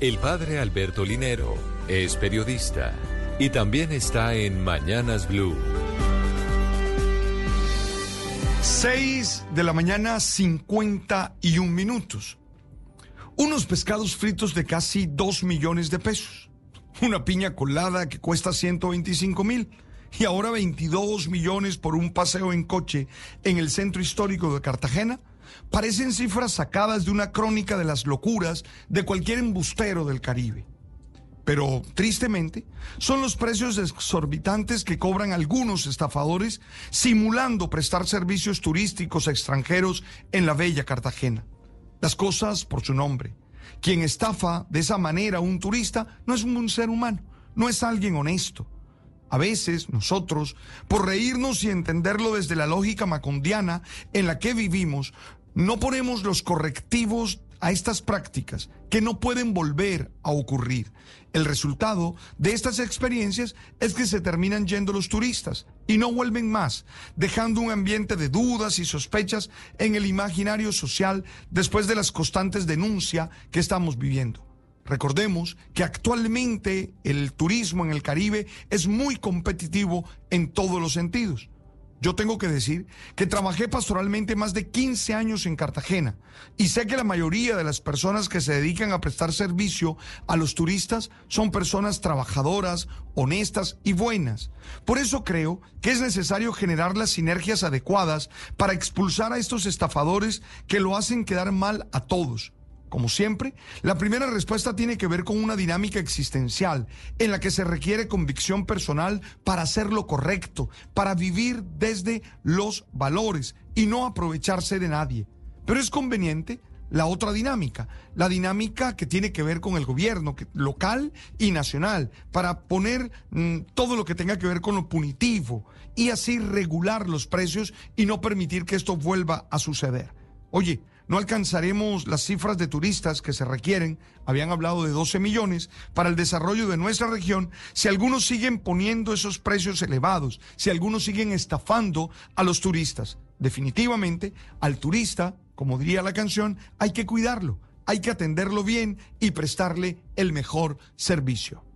El padre Alberto Linero es periodista y también está en Mañanas Blue. 6 de la mañana, 51 minutos. Unos pescados fritos de casi 2 millones de pesos. Una piña colada que cuesta 125 mil. Y ahora 22 millones por un paseo en coche en el centro histórico de Cartagena. Parecen cifras sacadas de una crónica de las locuras de cualquier embustero del Caribe pero tristemente son los precios exorbitantes que cobran algunos estafadores simulando prestar servicios turísticos a extranjeros en la bella Cartagena. Las cosas por su nombre. Quien estafa de esa manera a un turista no es un ser humano, no es alguien honesto. A veces nosotros, por reírnos y entenderlo desde la lógica macondiana en la que vivimos, no ponemos los correctivos a estas prácticas que no pueden volver a ocurrir. El resultado de estas experiencias es que se terminan yendo los turistas y no vuelven más, dejando un ambiente de dudas y sospechas en el imaginario social después de las constantes denuncias que estamos viviendo. Recordemos que actualmente el turismo en el Caribe es muy competitivo en todos los sentidos. Yo tengo que decir que trabajé pastoralmente más de 15 años en Cartagena y sé que la mayoría de las personas que se dedican a prestar servicio a los turistas son personas trabajadoras, honestas y buenas. Por eso creo que es necesario generar las sinergias adecuadas para expulsar a estos estafadores que lo hacen quedar mal a todos como siempre, la primera respuesta tiene que ver con una dinámica existencial en la que se requiere convicción personal para hacer lo correcto, para vivir desde los valores y no aprovecharse de nadie. Pero es conveniente la otra dinámica, la dinámica que tiene que ver con el gobierno local y nacional, para poner mm, todo lo que tenga que ver con lo punitivo y así regular los precios y no permitir que esto vuelva a suceder. Oye, no alcanzaremos las cifras de turistas que se requieren, habían hablado de 12 millones, para el desarrollo de nuestra región, si algunos siguen poniendo esos precios elevados, si algunos siguen estafando a los turistas. Definitivamente, al turista, como diría la canción, hay que cuidarlo, hay que atenderlo bien y prestarle el mejor servicio.